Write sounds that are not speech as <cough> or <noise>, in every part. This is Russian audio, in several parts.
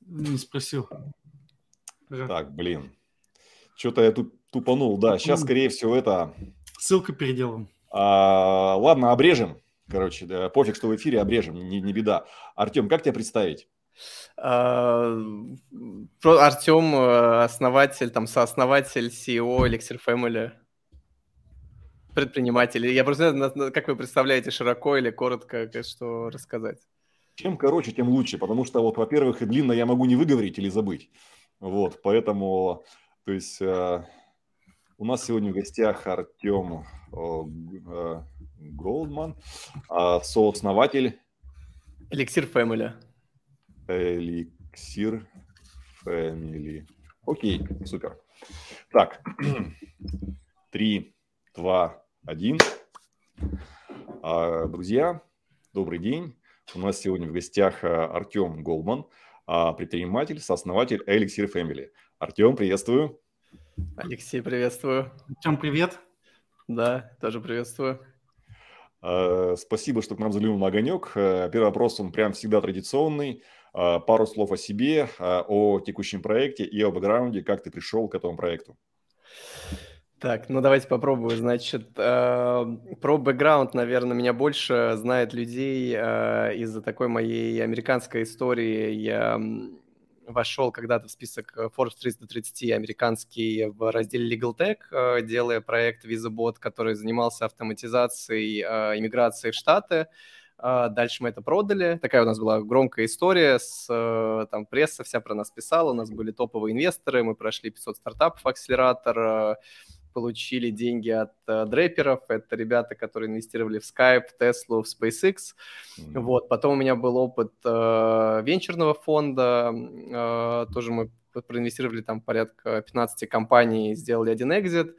не спросил. Так, блин. Что-то я тут тупанул. Да, сейчас, скорее всего, это... Ссылка переделаем. А, ладно, обрежем. Короче, да, пофиг, что в эфире обрежем, не, не беда. Артем, как тебя представить? А, Артем, э, основатель, там, сооснователь CEO Elixir Family. Предприниматель. Я просто не знаю, как вы представляете, широко или коротко, что рассказать? Чем короче, тем лучше, потому что, вот, во-первых, и длинно я могу не выговорить или забыть. Вот, поэтому, то есть, э, у нас сегодня в гостях Артем э, Голдман, э, сооснователь. Эликсир Family. Эликсир Family. Окей, супер. Так, <clears throat> три, два, один. А, друзья, добрый день. У нас сегодня в гостях э, Артем Голман, а, предприниматель, сооснователь Elixir Family. Артем, приветствую. Алексей, приветствую. Артем, привет. Да, тоже приветствую. А, спасибо, что к нам заглянул на огонек. Э, первый вопрос, он прям всегда традиционный. А, пару слов о себе, о текущем проекте и о бэкграунде, как ты пришел к этому проекту. Так, ну давайте попробую. Значит, э, про бэкграунд, наверное, меня больше знает людей э, из-за такой моей американской истории. Я вошел когда-то в список Forbes 330 американский в разделе Legal Tech, э, делая проект VisaBot, который занимался автоматизацией э, иммиграции в Штаты. Uh, дальше мы это продали. Такая у нас была громкая история, с, там пресса вся про нас писала, у нас были топовые инвесторы, мы прошли 500 стартапов акселератор, получили деньги от э, дрэперов. Это ребята, которые инвестировали в Skype, Tesla, в SpaceX. Mm-hmm. Вот. Потом у меня был опыт э, венчурного фонда. Э, тоже мы проинвестировали там порядка 15 компаний, сделали один экзит.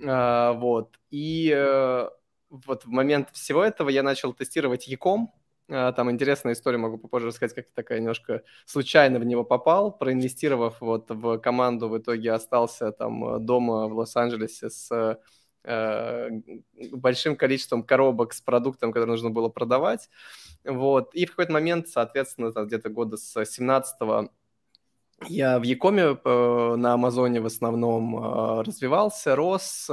Э, вот. И э, вот в момент всего этого я начал тестировать Яком. А, там интересная история, могу попозже рассказать, как такая немножко случайно в него попал, проинвестировав вот в команду, в итоге остался там э, дома в Лос-Анджелесе с э, большим количеством коробок с продуктом, который нужно было продавать. Вот. И в какой-то момент, соответственно, где-то года с 17 я в Якоме э, на Амазоне в основном развивался, рос,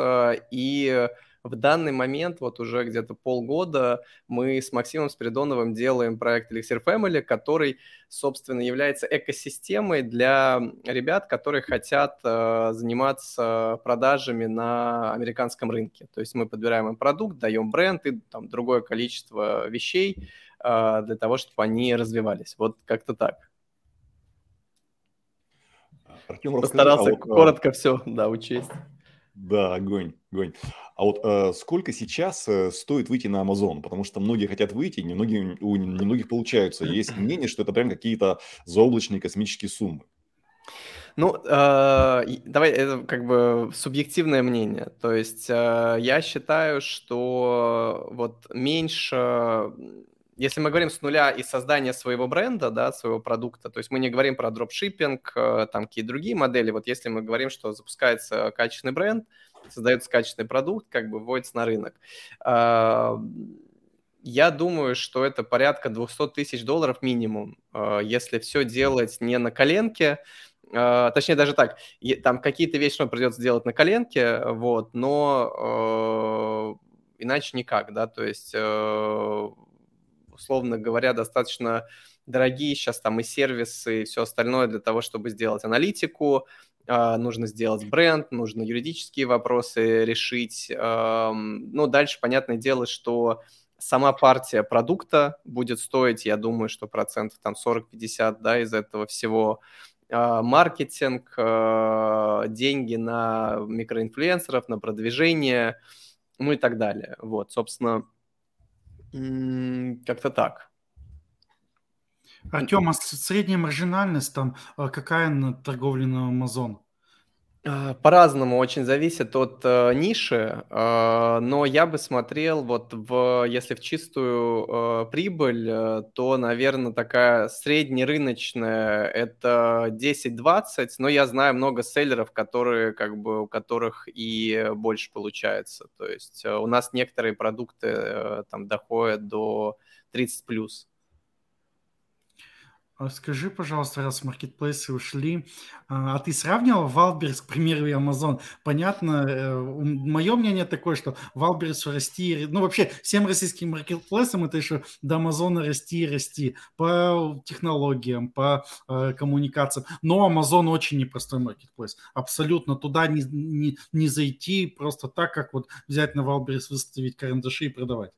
и в данный момент, вот уже где-то полгода, мы с Максимом Спиридоновым делаем проект Elixir Family, который, собственно, является экосистемой для ребят, которые хотят э, заниматься продажами на американском рынке. То есть мы подбираем им продукт, даем бренд и там другое количество вещей э, для того, чтобы они развивались. Вот как-то так. Артем, Постарался а вот, коротко все, да, учесть. Да, огонь, огонь. А вот э, сколько сейчас э, стоит выйти на Amazon? Потому что многие хотят выйти, немногие, у немногих получаются. Есть <clears throat> мнение, что это прям какие-то заоблачные космические суммы. Ну, э, давай, это как бы субъективное мнение. То есть э, я считаю, что вот меньше если мы говорим с нуля и создания своего бренда, да, своего продукта, то есть мы не говорим про дропшиппинг, э, там какие другие модели, вот если мы говорим, что запускается качественный бренд, создается качественный продукт, как бы вводится на рынок, а, я думаю, что это порядка 200 тысяч долларов минимум, а, если все делать не на коленке, Uh, точнее, даже так, там какие-то вещи нам придется делать на коленке, вот, но иначе никак, да, то есть условно говоря, достаточно дорогие сейчас там и сервисы, и все остальное для того, чтобы сделать аналитику, а, нужно сделать бренд, нужно юридические вопросы решить. Ну, дальше, понятное дело, что сама партия продукта будет стоить, я думаю, что процентов там 40-50, да, из этого всего а, маркетинг, а, деньги на микроинфлюенсеров, на продвижение, ну и так далее. Вот, собственно, как-то так. Артем, а средняя маржинальность там а, какая на торговле на Amazon? А, по-разному, очень зависит от э, ниши, э, но я бы смотрел вот в, если в чистую э, прибыль, э, то, наверное, такая среднерыночная это 10-20, но я знаю много селлеров, которые как бы у которых и больше получается, то есть э, у нас некоторые продукты э, там доходят до 30 плюс. А скажи, пожалуйста, раз маркетплейсы ушли, а, а ты сравнивал Wildberries, к примеру, и Amazon? Понятно, э, мое мнение такое, что Wildberries расти, ну вообще всем российским маркетплейсам это еще до Амазона расти и расти по технологиям, по э, коммуникациям. Но Amazon очень непростой маркетплейс. Абсолютно туда не, не, не зайти просто так, как вот взять на Wildberries, выставить карандаши и продавать.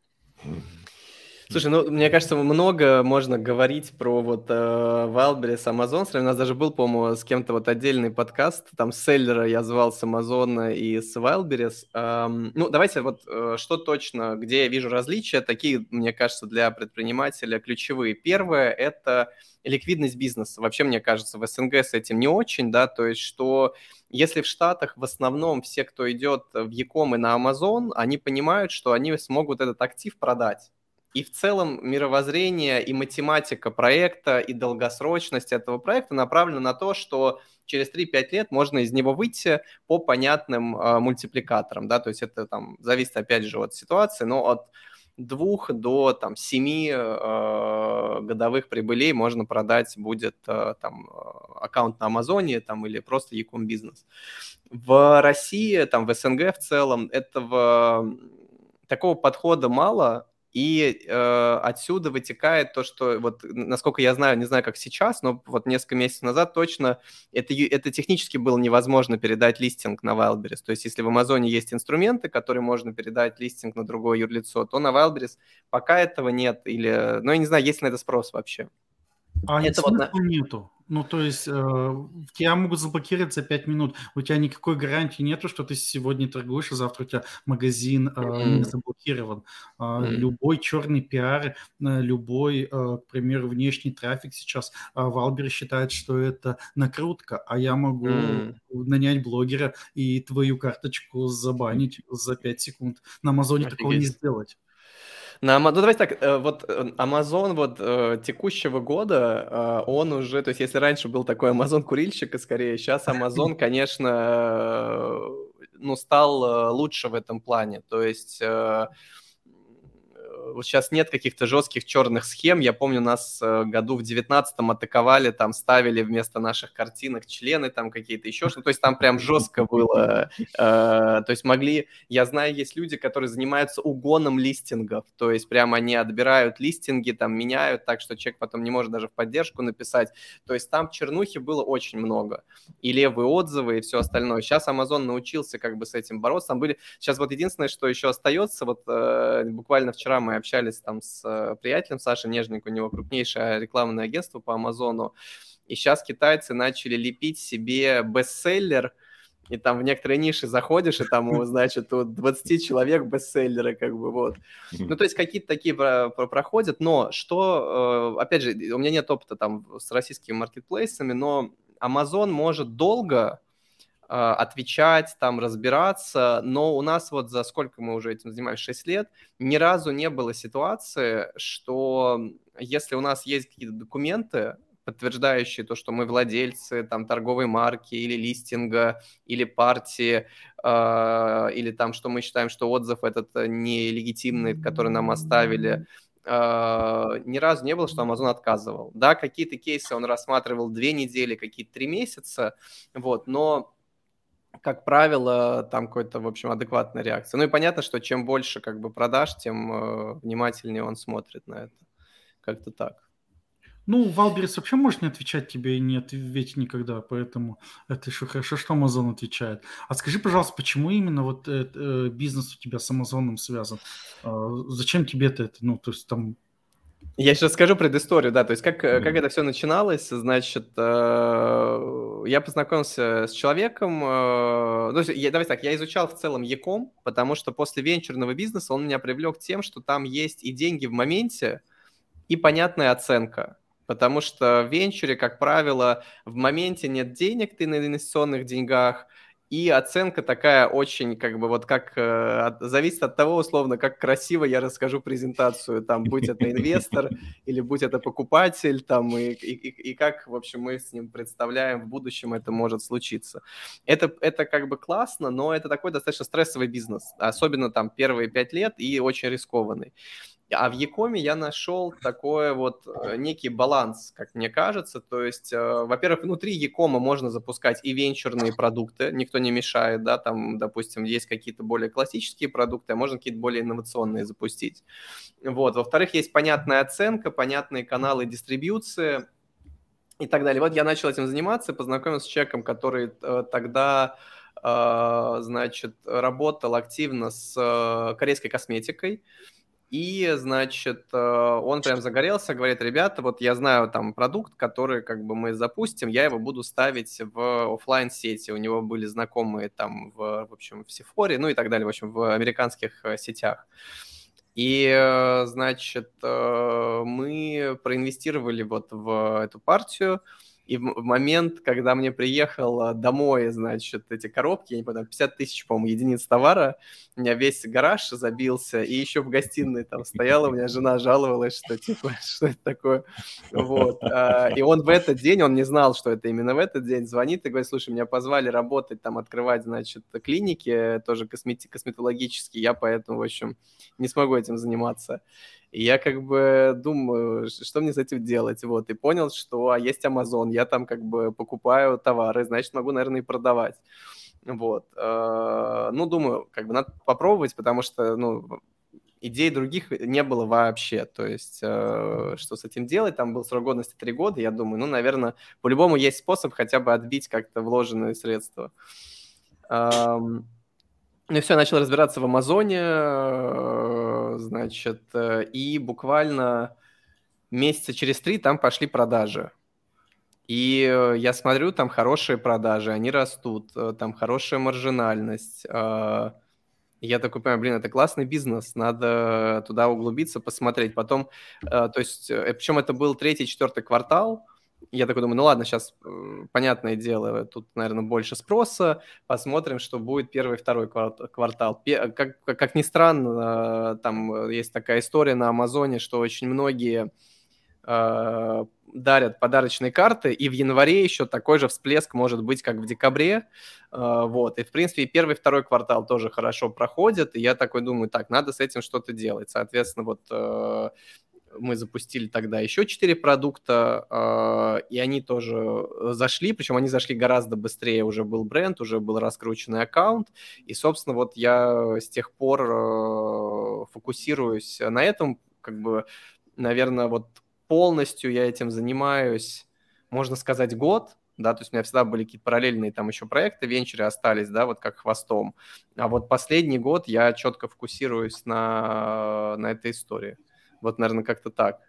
Слушай, ну, мне кажется, много можно говорить про вот э, Wildberries, Amazon. У нас даже был, по-моему, с кем-то вот отдельный подкаст, там селлера я звал с Amazon и с Wildberries. Эм, ну, давайте вот э, что точно, где я вижу различия, такие, мне кажется, для предпринимателя ключевые. Первое – это ликвидность бизнеса. Вообще, мне кажется, в СНГ с этим не очень, да, то есть что если в Штатах в основном все, кто идет в Яком и на Amazon, они понимают, что они смогут этот актив продать. И в целом мировоззрение и математика проекта, и долгосрочность этого проекта направлена на то, что через 3-5 лет можно из него выйти по понятным э, мультипликаторам. Да? То есть это там зависит, опять же, от ситуации, но от двух до там, семи э, годовых прибылей можно продать будет э, там аккаунт на Амазоне там, или просто Яком бизнес. В России, там, в СНГ в целом этого такого подхода мало, и э, отсюда вытекает то, что вот, насколько я знаю, не знаю, как сейчас, но вот несколько месяцев назад точно это, это технически было невозможно передать листинг на Wildberries. То есть если в Амазоне есть инструменты, которые можно передать листинг на другое юрлицо, то на Wildberries пока этого нет. Или, ну, я не знаю, есть ли на это спрос вообще. А это вот на... нету. Ну, то есть э, тебя могут заблокировать за 5 минут. У тебя никакой гарантии нету, что ты сегодня торгуешь, а завтра у тебя магазин э, mm-hmm. не заблокирован. Э, mm-hmm. Любой черный пиар, э, любой, э, к примеру, внешний трафик сейчас э, Валбер считает, что это накрутка, а я могу mm-hmm. нанять блогера и твою карточку забанить за 5 секунд. На Амазоне Офигеть. такого не сделать. На, ну, давайте так, э, вот э, Amazon вот э, текущего года, он уже, то есть если раньше был такой Amazon курильщик, скорее, сейчас Amazon, <laughs> конечно, ну, стал лучше в этом плане. То есть вот сейчас нет каких-то жестких черных схем. Я помню, нас э, году в 19-м атаковали, там ставили вместо наших картинок члены там какие-то еще что-то. То есть там прям жестко было. Э, то есть могли... Я знаю, есть люди, которые занимаются угоном листингов. То есть прямо они отбирают листинги, там меняют так, что человек потом не может даже в поддержку написать. То есть там чернухи было очень много. И левые отзывы, и все остальное. Сейчас Amazon научился как бы с этим бороться. Там были... Сейчас вот единственное, что еще остается, вот э, буквально вчера мы общались там с э, приятелем Сашей Нежник, у него крупнейшее рекламное агентство по Амазону, и сейчас китайцы начали лепить себе бестселлер, и там в некоторые ниши заходишь, и там, <laughs> значит, у 20 человек бестселлеры, как бы, вот. Ну, то есть какие-то такие про про проходят, но что, э, опять же, у меня нет опыта там с российскими маркетплейсами, но Amazon может долго отвечать, там разбираться, но у нас вот за сколько мы уже этим занимаемся, 6 лет, ни разу не было ситуации, что если у нас есть какие-то документы, подтверждающие то, что мы владельцы там торговой марки или листинга, или партии, э, или там, что мы считаем, что отзыв этот нелегитимный, который нам оставили, э, ни разу не было, что Amazon отказывал. Да, какие-то кейсы он рассматривал две недели, какие-то три месяца, вот, но как правило, там какой-то, в общем, адекватная реакция. Ну и понятно, что чем больше как бы продаж, тем э, внимательнее он смотрит на это. Как-то так. Ну, Wildberries вообще может не отвечать тебе и не ответить никогда, поэтому это еще хорошо, что Amazon отвечает. А скажи, пожалуйста, почему именно вот э, э, бизнес у тебя с Амазоном связан? Э, зачем тебе это? Ну, то есть там я сейчас скажу предысторию, да, то есть как, mm. как это все начиналось, значит, э, я познакомился с человеком, э, ну, я, давайте так, я изучал в целом e-com, потому что после венчурного бизнеса он меня привлек тем, что там есть и деньги в моменте, и понятная оценка. Потому что в венчуре, как правило, в моменте нет денег, ты на инвестиционных деньгах, и оценка такая очень, как бы, вот как, э, от, зависит от того, условно, как красиво я расскажу презентацию, там, будь это инвестор или будь это покупатель, там, и, и, и как, в общем, мы с ним представляем в будущем это может случиться. Это, это как бы классно, но это такой достаточно стрессовый бизнес, особенно там первые пять лет и очень рискованный. А в Якоме я нашел такой вот э, некий баланс, как мне кажется. То есть, э, во-первых, внутри Якома можно запускать и венчурные продукты, никто не мешает, да, там, допустим, есть какие-то более классические продукты, а можно какие-то более инновационные запустить. Вот. Во-вторых, есть понятная оценка, понятные каналы дистрибьюции и так далее. Вот я начал этим заниматься, познакомился с человеком, который э, тогда значит, работал активно с корейской косметикой, и, значит, э, он прям загорелся, говорит, ребята, вот я знаю там продукт, который как бы мы запустим, я его буду ставить в офлайн сети У него были знакомые там в, в общем, в Сифоре, ну и так далее, в общем, в американских э, сетях. И, э, значит, мы проинвестировали вот в эту партию, и в момент, когда мне приехал домой, значит, эти коробки, я не помню, 50 тысяч, по-моему, единиц товара, у меня весь гараж забился, и еще в гостиной там стояла, у меня жена жаловалась, что типа, <laughs> что это такое, вот. А, и он в этот день, он не знал, что это именно в этот день, звонит и говорит, слушай, меня позвали работать, там, открывать, значит, клиники, тоже косметологические, я поэтому, в общем, не смогу этим заниматься. И я как бы думаю, что мне с этим делать, вот, и понял, что а есть Amazon, я там как бы покупаю товары, значит, могу, наверное, и продавать. Вот. Э, ну, думаю, как бы надо попробовать, потому что, ну, идей других не было вообще. То есть, э, что с этим делать? Там был срок годности три года. Я думаю, ну, наверное, по-любому есть способ хотя бы отбить как-то вложенные средства. Ну и все, начал разбираться в Амазоне, э, значит, э, и буквально месяца через три там пошли продажи. И э, я смотрю, там хорошие продажи, они растут, там хорошая маржинальность. Я такой понимаю, блин, это классный бизнес, надо туда углубиться, посмотреть. Потом, то есть, причем это был третий, четвертый квартал, я такой думаю, ну ладно, сейчас э, понятное дело, тут, наверное, больше спроса, посмотрим, что будет первый, второй квартал. Как, как ни странно, там есть такая история на Амазоне, что очень многие э, дарят подарочные карты, и в январе еще такой же всплеск может быть, как в декабре, э, вот, и, в принципе, и первый, второй квартал тоже хорошо проходит, и я такой думаю, так, надо с этим что-то делать, соответственно, вот э, мы запустили тогда еще четыре продукта, э, и они тоже зашли, причем они зашли гораздо быстрее, уже был бренд, уже был раскрученный аккаунт, и, собственно, вот я с тех пор э, фокусируюсь на этом, как бы, наверное, вот полностью я этим занимаюсь, можно сказать, год, да, то есть у меня всегда были какие-то параллельные там еще проекты, венчуры остались, да, вот как хвостом. А вот последний год я четко фокусируюсь на, на этой истории. Вот, наверное, как-то так.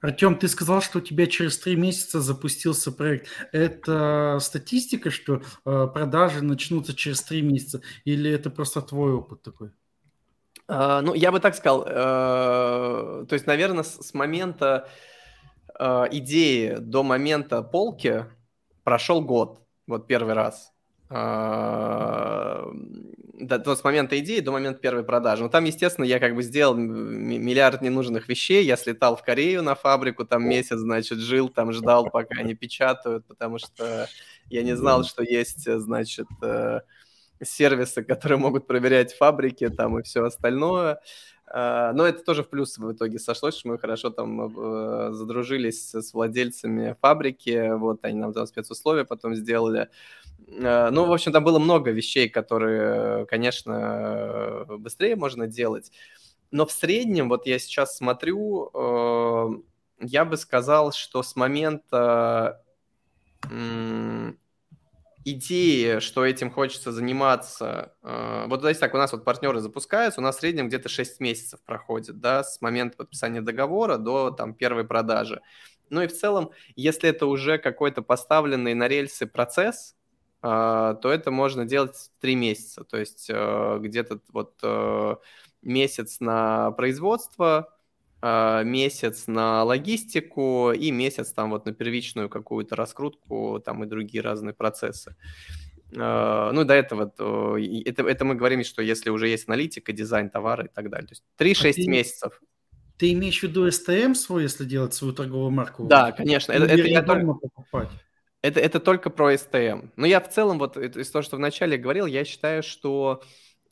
Артем, ты сказал, что у тебя через три месяца запустился проект. Это статистика, что э, продажи начнутся через три месяца, или это просто твой опыт такой? Uh, ну, я бы так сказал. Uh, то есть, наверное, с, с момента uh, идеи до момента полки прошел год. Вот первый раз до, до, с момента идеи до момента первой продажи. Но там, естественно, я как бы сделал миллиард ненужных вещей. Я слетал в Корею на фабрику, там месяц, значит, жил, там ждал, пока они печатают, потому что я не знал, что есть, значит, э, сервисы, которые могут проверять фабрики там и все остальное. А, но это тоже в плюс в итоге сошлось, что мы хорошо там э, задружились с владельцами фабрики, вот они нам там спецусловия потом сделали. А, ну, в общем, там было много вещей, которые, конечно, быстрее можно делать. Но в среднем, вот я сейчас смотрю, э, я бы сказал, что с момента идеи, что этим хочется заниматься, э, вот здесь так, у нас вот партнеры запускаются, у нас в среднем где-то 6 месяцев проходит, да, с момента подписания договора до там первой продажи. Ну и в целом, если это уже какой-то поставленный на рельсы процесс, э, то это можно делать 3 месяца, то есть э, где-то вот месяц на производство, а, месяц на логистику и месяц там вот на первичную какую-то раскрутку там и другие разные процессы. А, ну, до этого, то, это, это мы говорим, что если уже есть аналитика, дизайн товара и так далее. То есть 3-6 а месяцев. Ты имеешь в виду STM свой, если делать свою торговую марку? Да, конечно. Это, это, я только... покупать. Это, это только про STM. Но я в целом, вот из того, что вначале говорил, я считаю, что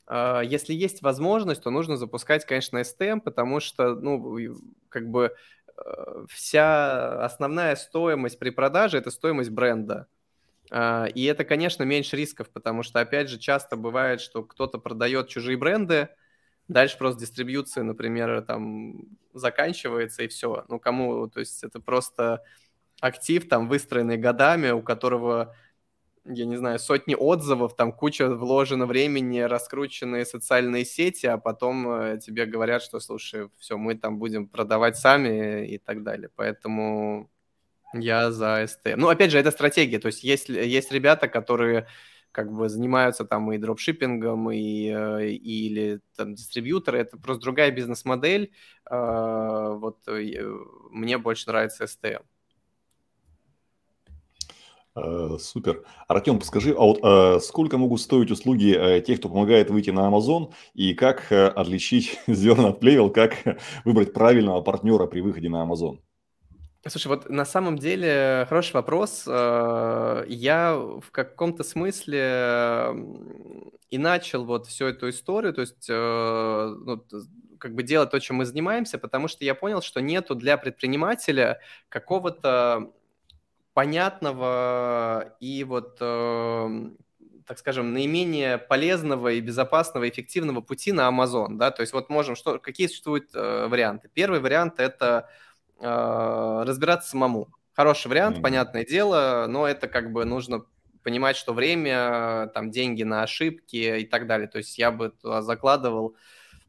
э, если есть возможность, то нужно запускать, конечно, STM, потому что, ну, как бы э, вся основная стоимость при продаже – это стоимость бренда. Э, и это, конечно, меньше рисков, потому что, опять же, часто бывает, что кто-то продает чужие бренды, дальше просто дистрибьюция, например, там заканчивается и все. Ну, кому, то есть это просто актив, там, выстроенный годами, у которого я не знаю, сотни отзывов, там куча вложено времени, раскрученные социальные сети, а потом э, тебе говорят, что, слушай, все, мы там будем продавать сами и так далее. Поэтому я за СТ. Ну, опять же, это стратегия. То есть есть, есть ребята, которые как бы занимаются там и дропшиппингом, и, э, и, или там дистрибьюторы. Это просто другая бизнес-модель. А, вот э, мне больше нравится STM. Э, супер. Артем, подскажи, а вот э, сколько могут стоить услуги э, тех, кто помогает выйти на Amazon, и как отличить <laughs> зерна от плевел, как <laughs> выбрать правильного партнера при выходе на Amazon? Слушай, вот на самом деле хороший вопрос. Я в каком-то смысле и начал вот всю эту историю, то есть ну, как бы делать то, чем мы занимаемся, потому что я понял, что нету для предпринимателя какого-то понятного и вот, э, так скажем, наименее полезного и безопасного, эффективного пути на Amazon, да, то есть вот можем, что, какие существуют э, варианты? Первый вариант – это э, разбираться самому. Хороший вариант, mm-hmm. понятное дело, но это как бы нужно понимать, что время, там, деньги на ошибки и так далее. То есть я бы туда закладывал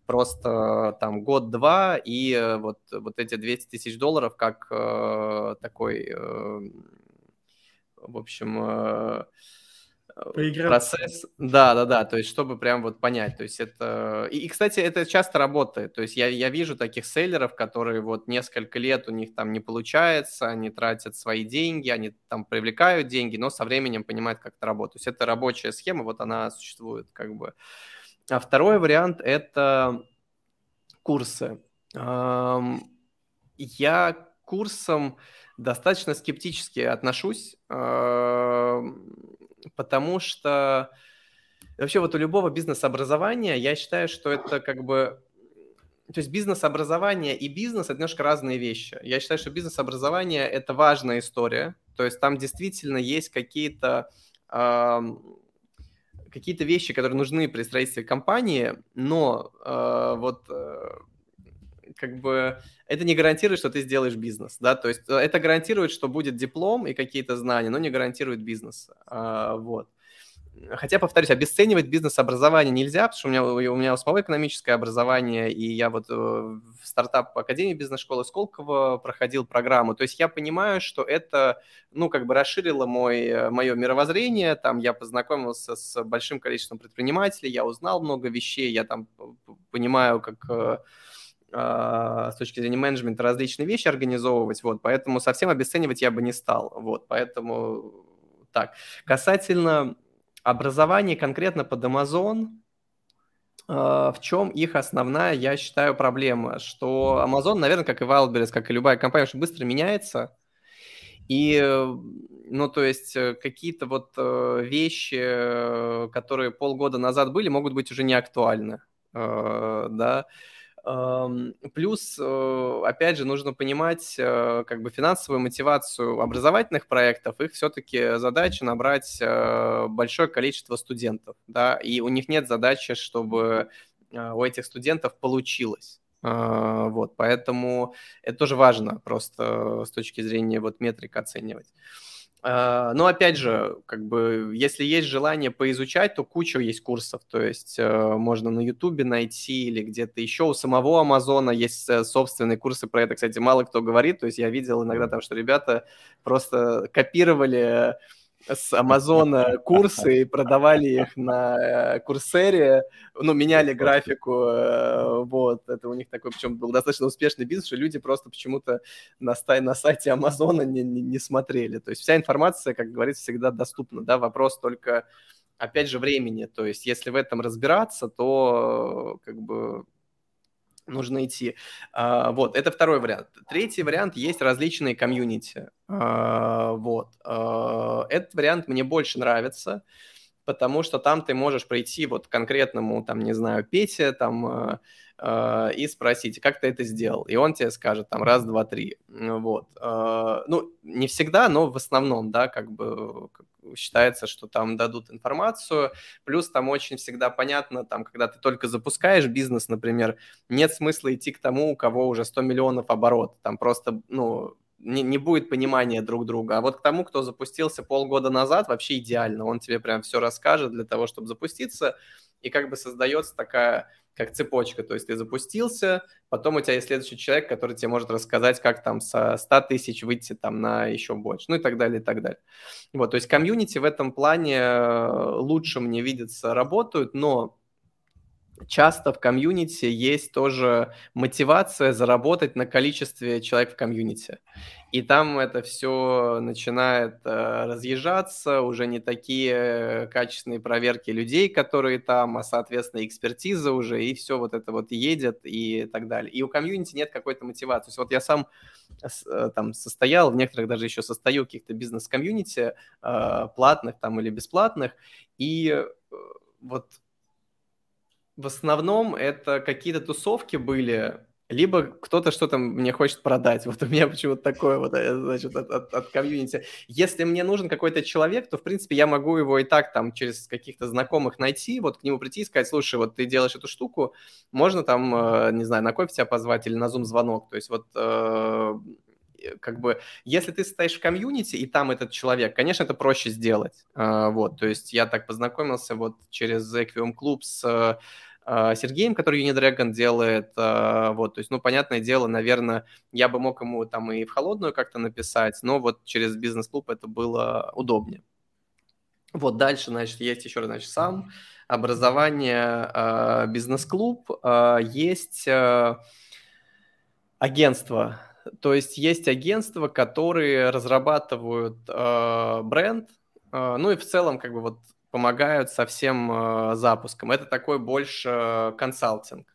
просто там год-два, и э, вот, вот эти 200 тысяч долларов как э, такой, э, в общем, э, процесс. Да, да, да, то есть чтобы прям вот понять, то есть это... И, и, кстати, это часто работает, то есть я, я вижу таких селлеров, которые вот несколько лет у них там не получается, они тратят свои деньги, они там привлекают деньги, но со временем понимают, как это работает. То есть это рабочая схема, вот она существует как бы а второй вариант – это курсы. Я к курсам достаточно скептически отношусь, потому что вообще вот у любого бизнес-образования я считаю, что это как бы то есть бизнес-образование и бизнес – это немножко разные вещи. Я считаю, что бизнес-образование – это важная история. То есть там действительно есть какие-то какие-то вещи, которые нужны при строительстве компании, но э, вот э, как бы это не гарантирует, что ты сделаешь бизнес, да, то есть э, это гарантирует, что будет диплом и какие-то знания, но не гарантирует бизнес, э, вот. Хотя, повторюсь, обесценивать бизнес-образование нельзя, потому что у меня, у меня самого экономическое образование, и я вот э, в стартап Академии бизнес-школы Сколково проходил программу. То есть я понимаю, что это, ну, как бы расширило мой, э, мое мировоззрение. Там я познакомился с большим количеством предпринимателей, я узнал много вещей, я там понимаю, как э, а, с точки зрения менеджмента различные вещи организовывать, вот, поэтому совсем обесценивать я бы не стал, вот, поэтому так. Касательно образование конкретно под Amazon, а, в чем их основная, я считаю, проблема? Что Amazon, наверное, как и Wildberries, как и любая компания, очень быстро меняется. И, ну, то есть э, какие-то вот э, вещи, э, которые полгода назад были, могут быть уже не актуальны, да. Плюс, э, опять же, нужно понимать э, как бы финансовую мотивацию образовательных проектов. Их все-таки задача набрать э, большое количество студентов, да, и у них нет задачи, чтобы у этих студентов получилось. Вот, поэтому это тоже важно просто с точки зрения вот метрик оценивать. А, но опять же, как бы, если есть желание поизучать, то куча есть курсов. То есть э, можно на Ютубе найти или где-то еще. У самого Амазона есть э, собственные курсы про это. Кстати, мало кто говорит. То есть я видел иногда там, что ребята просто копировали с Амазона курсы и продавали их на э, Курсере, ну, меняли графику, э, вот, это у них такой, причем был достаточно успешный бизнес, что люди просто почему-то на, на сайте Амазона не, не, не смотрели, то есть вся информация, как говорится, всегда доступна, да, вопрос только, опять же, времени, то есть если в этом разбираться, то как бы нужно идти. А, вот, это второй вариант. Третий вариант, есть различные комьюнити. А, вот. А, этот вариант мне больше нравится, потому что там ты можешь прийти вот конкретному, там, не знаю, Пете, там, э, э, и спросить, как ты это сделал, и он тебе скажет, там, раз, два, три, вот. Э, ну, не всегда, но в основном, да, как бы считается, что там дадут информацию, плюс там очень всегда понятно, там, когда ты только запускаешь бизнес, например, нет смысла идти к тому, у кого уже 100 миллионов оборот, там просто, ну, не, не будет понимания друг друга. А вот к тому, кто запустился полгода назад, вообще идеально. Он тебе прям все расскажет для того, чтобы запуститься. И как бы создается такая как цепочка. То есть ты запустился, потом у тебя есть следующий человек, который тебе может рассказать, как там со 100 тысяч выйти там на еще больше, ну и так далее, и так далее. Вот, то есть комьюнити в этом плане э, лучше мне видится работают, но часто в комьюнити есть тоже мотивация заработать на количестве человек в комьюнити. И там это все начинает э, разъезжаться, уже не такие качественные проверки людей, которые там, а, соответственно, экспертиза уже, и все вот это вот едет и так далее. И у комьюнити нет какой-то мотивации. То есть вот я сам э, там состоял, в некоторых даже еще состою каких-то бизнес-комьюнити, э, платных там или бесплатных, и э, вот в основном это какие-то тусовки были, либо кто-то что-то мне хочет продать. <laughs> Вот у меня почему-то такое вот, э, значит, от, от, от комьюнити. Если мне нужен какой-то человек, то, в принципе, я могу его и так там через каких-то знакомых найти, вот к нему прийти и сказать, слушай, вот ты делаешь эту штуку, можно там, э, не знаю, на кофе тебя позвать или на зум-звонок. То есть вот э, как бы, если ты стоишь в комьюнити, и там этот человек, конечно, это проще сделать. Вот, то есть я так познакомился вот через Equium Club с а, Сергеем, который Unidragon делает, а, вот, то есть, ну, понятное дело, наверное, я бы мог ему там и в холодную как-то написать, но вот через бизнес-клуб это было удобнее. Вот дальше, значит, есть еще значит, сам образование, а, бизнес-клуб, есть агентство, то есть есть агентства, которые разрабатывают бренд, ну и в целом как бы вот помогают со всем э, запуском. Это такой больше консалтинг.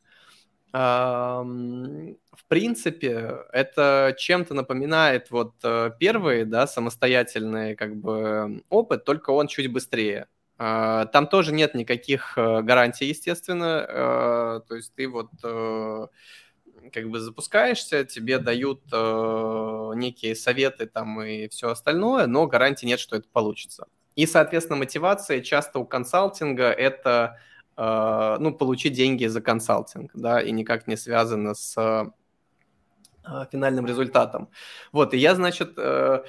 Э, в принципе, это чем-то напоминает вот э, первый, да, самостоятельный как бы опыт, только он чуть быстрее. Э, там тоже нет никаких э, гарантий, естественно. Э, то есть ты вот как бы запускаешься, тебе дают э, некие советы там и все остальное, но гарантии нет, что это получится. И, соответственно, мотивация часто у консалтинга – это э, ну, получить деньги за консалтинг, да, и никак не связано с финальным результатом. Вот, и я, значит, э,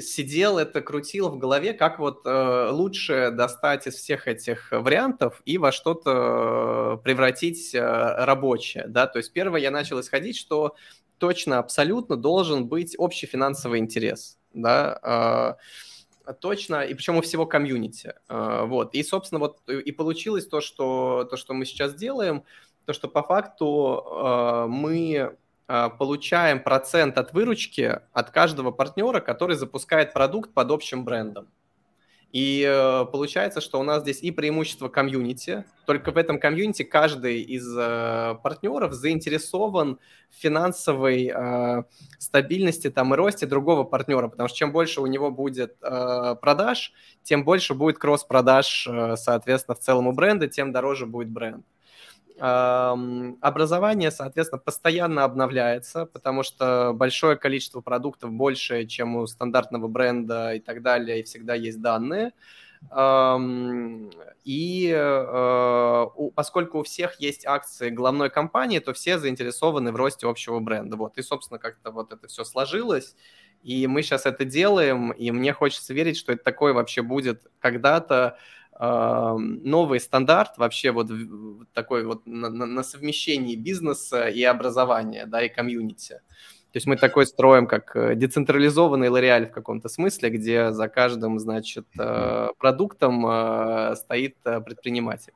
сидел, это крутил в голове, как вот лучше достать из всех этих вариантов и во что-то превратить рабочее, да, то есть первое я начал исходить, что точно, абсолютно должен быть общий финансовый интерес, да, Точно, и причем у всего комьюнити. А, вот. И, собственно, вот и получилось то, что, то, что мы сейчас делаем, то, что по факту а, мы а, получаем процент от выручки от каждого партнера, который запускает продукт под общим брендом. И э, получается, что у нас здесь и преимущество комьюнити, только в этом комьюнити каждый из э, партнеров заинтересован в финансовой э, стабильности там, и росте другого партнера, потому что чем больше у него будет продаж, тем больше будет кросс-продаж, соответственно, в целом у бренда, тем дороже будет бренд. Образование, соответственно, постоянно обновляется, потому что большое количество продуктов больше, чем у стандартного бренда и так далее, и всегда есть данные. И э, поскольку у всех есть акции главной компании, то все заинтересованы в росте общего бренда. Вот. И, собственно, как-то вот это все сложилось. И мы сейчас это делаем, и мне хочется верить, что это такое вообще будет когда-то новый стандарт вообще вот такой вот на, на совмещении бизнеса и образования, да, и комьюнити. То есть мы такой строим, как э, децентрализованный лореаль в каком-то смысле, где за каждым, значит, э, продуктом э, стоит предприниматель.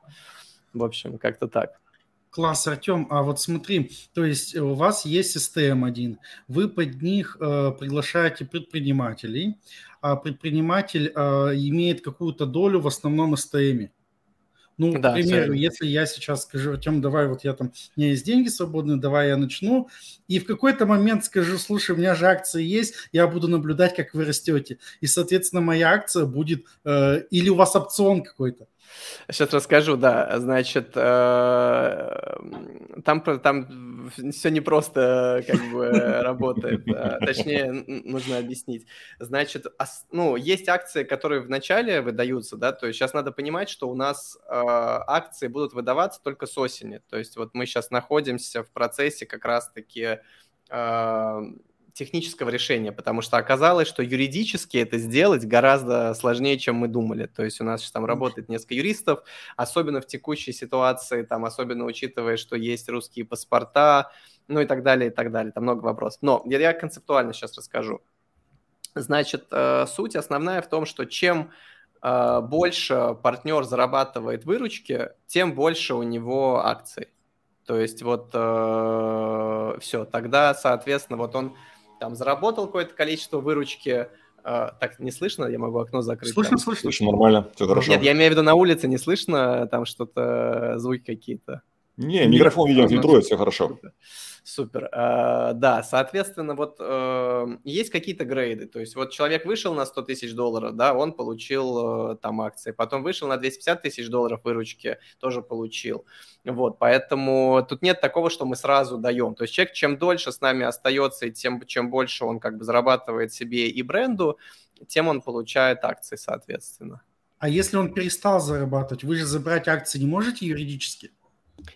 В общем, как-то так. Класс, Артем. А вот смотри, то есть у вас есть STM1, вы под них э, приглашаете а предприниматель э, имеет какую-то долю в основном STM. Ну, да, к примеру, если я сейчас скажу, Артем, давай, вот я там, у меня есть деньги свободные, давай я начну, и в какой-то момент скажу, слушай, у меня же акции есть, я буду наблюдать, как вы растете, и, соответственно, моя акция будет, э, или у вас опцион какой-то, Сейчас расскажу, да. Значит, э, там, там все не просто как бы <laughs> работает. Точнее, нужно объяснить. Значит, ну, есть акции, которые в начале выдаются, да, то есть сейчас надо понимать, что у нас э, акции будут выдаваться только с осени. То есть вот мы сейчас находимся в процессе как раз-таки э, технического решения, потому что оказалось, что юридически это сделать гораздо сложнее, чем мы думали. То есть у нас там работает несколько юристов, особенно в текущей ситуации, там, особенно учитывая, что есть русские паспорта, ну и так далее, и так далее. Там много вопросов. Но я, я концептуально сейчас расскажу. Значит, э, суть основная в том, что чем э, больше партнер зарабатывает выручки, тем больше у него акций. То есть вот э, все, тогда, соответственно, вот он там заработал какое-то количество выручки, Uh, так не слышно, я могу окно закрыть. Слышно, там. слышно. Слышно нормально, все хорошо. Нет, я имею в виду на улице не слышно, там что-то, звуки какие-то. Не, микрофон, видимо, фильтрует, все хорошо. Супер. Uh, да, соответственно, вот uh, есть какие-то грейды. То есть вот человек вышел на 100 тысяч долларов, да, он получил uh, там акции. Потом вышел на 250 тысяч долларов выручки, тоже получил. Вот, поэтому тут нет такого, что мы сразу даем. То есть человек, чем дольше с нами остается, и тем, чем больше он как бы зарабатывает себе и бренду, тем он получает акции, соответственно. А если он перестал зарабатывать, вы же забрать акции не можете юридически?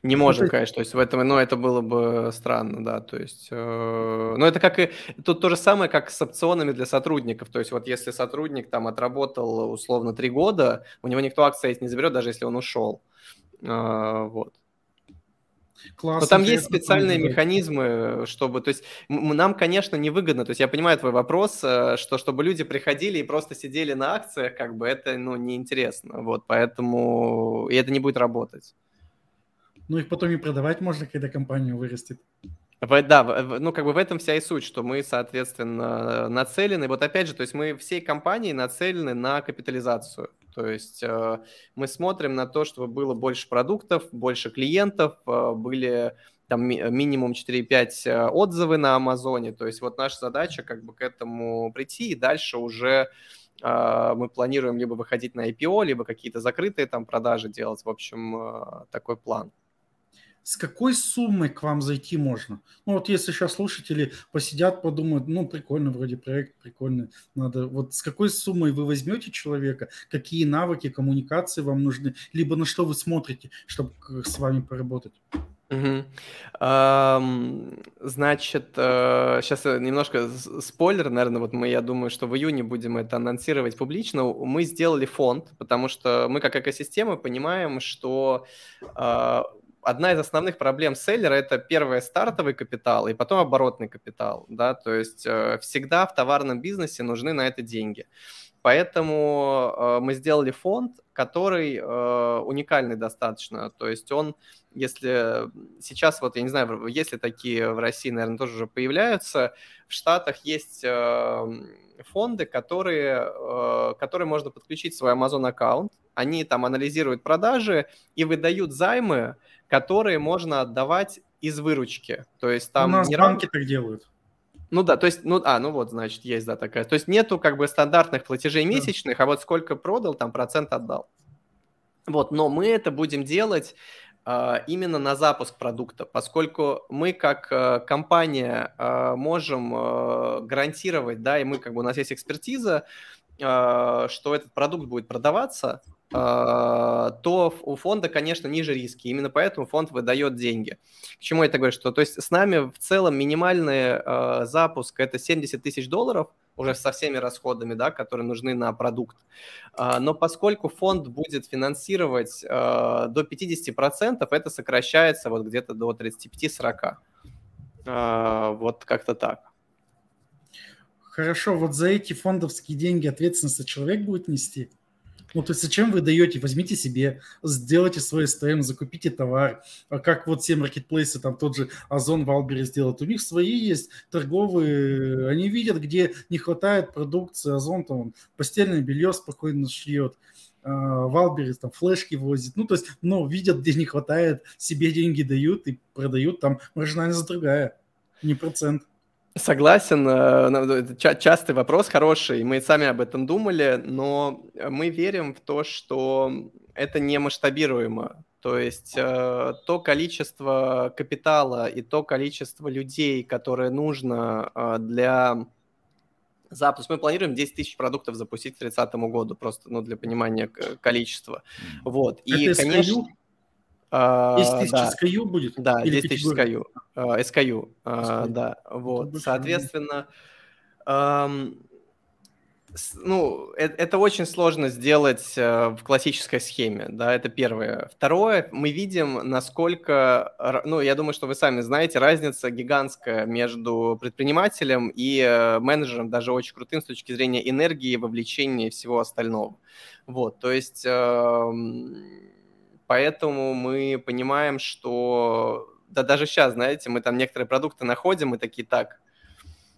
Не можем, конечно, то есть в этом, но ну, это было бы странно, да, то есть, э, но это как и, тут то же самое, как с опционами для сотрудников, то есть вот если сотрудник там отработал условно три года, у него никто акции не заберет, даже если он ушел, э, вот. Классно, Но там есть специальные механизмы, чтобы, то есть нам, конечно, невыгодно, то есть я понимаю твой вопрос, э, что чтобы люди приходили и просто сидели на акциях, как бы это, ну, неинтересно, вот, поэтому и это не будет работать. Ну, их потом и продавать можно, когда компания вырастет. Да, ну как бы в этом вся и суть, что мы, соответственно, нацелены. Вот опять же, то есть мы всей компании нацелены на капитализацию. То есть э, мы смотрим на то, чтобы было больше продуктов, больше клиентов, э, были там минимум 4-5 э, отзывы на Амазоне. То есть вот наша задача как бы к этому прийти, и дальше уже мы планируем либо выходить на IPO, либо какие-то закрытые там продажи делать. В общем, такой план с какой суммой к вам зайти можно? Ну вот если сейчас слушатели посидят, подумают, ну прикольно, вроде проект прикольный, надо, вот с какой суммой вы возьмете человека, какие навыки, коммуникации вам нужны, либо на что вы смотрите, чтобы с вами поработать? Угу. Um, значит, uh, сейчас немножко спойлер, наверное, вот мы, я думаю, что в июне будем это анонсировать публично. Мы сделали фонд, потому что мы как экосистема понимаем, что uh, одна из основных проблем селлера – это первый стартовый капитал и потом оборотный капитал. Да? То есть э, всегда в товарном бизнесе нужны на это деньги. Поэтому э, мы сделали фонд, который э, уникальный достаточно. То есть он, если сейчас, вот я не знаю, если такие в России, наверное, тоже уже появляются, в Штатах есть фонды, которые, которые можно подключить в свой Amazon аккаунт. Они там анализируют продажи и выдают займы, которые можно отдавать из выручки. То есть там... У нас не банки так делают. Ну да, то есть, ну, а, ну вот, значит, есть, да, такая. То есть нету как бы стандартных платежей месячных, да. а вот сколько продал, там процент отдал. Вот, но мы это будем делать э, именно на запуск продукта, поскольку мы как э, компания э, можем э, гарантировать, да, и мы как бы у нас есть экспертиза, э, что этот продукт будет продаваться, а, то у фонда, конечно, ниже риски. Именно поэтому фонд выдает деньги. К чему я это говорю? Что, то есть с нами в целом минимальный э, запуск – это 70 тысяч долларов, уже со всеми расходами, да, которые нужны на продукт. Uh, но поскольку фонд будет финансировать uh, до 50%, это сокращается вот где-то до 35-40. Uh, вот как-то так. Хорошо, вот за эти фондовские деньги ответственность человек будет нести? Ну, то есть зачем вы даете? Возьмите себе, сделайте свой STM, закупите товар. А как вот все маркетплейсы, там тот же Озон, Валбери сделают. У них свои есть торговые, они видят, где не хватает продукции. Озон там постельное белье спокойно шьет. Валбери там флешки возит. Ну, то есть, ну, видят, где не хватает, себе деньги дают и продают, там маржинальность другая, не процент. Согласен, э, частый вопрос, хороший, мы сами об этом думали, но мы верим в то, что это не масштабируемо. То есть э, то количество капитала и то количество людей, которое нужно э, для запуск. Мы планируем 10 тысяч продуктов запустить к 30 году, просто ну, для понимания количества. Вот. И, Это конечно... А, 10 тысяч да. SKU будет? Да, Или 10 тысяч SKU. SKU, uh, да. Вот. Соответственно, um, ну, это, это очень сложно сделать э, в классической схеме, да, это первое. Второе, мы видим, насколько, ну, я думаю, что вы сами знаете, разница гигантская между предпринимателем и э, менеджером, даже очень крутым с точки зрения энергии, вовлечения и всего остального. Вот, то есть, э, поэтому мы понимаем, что, да даже сейчас, знаете, мы там некоторые продукты находим и такие, так,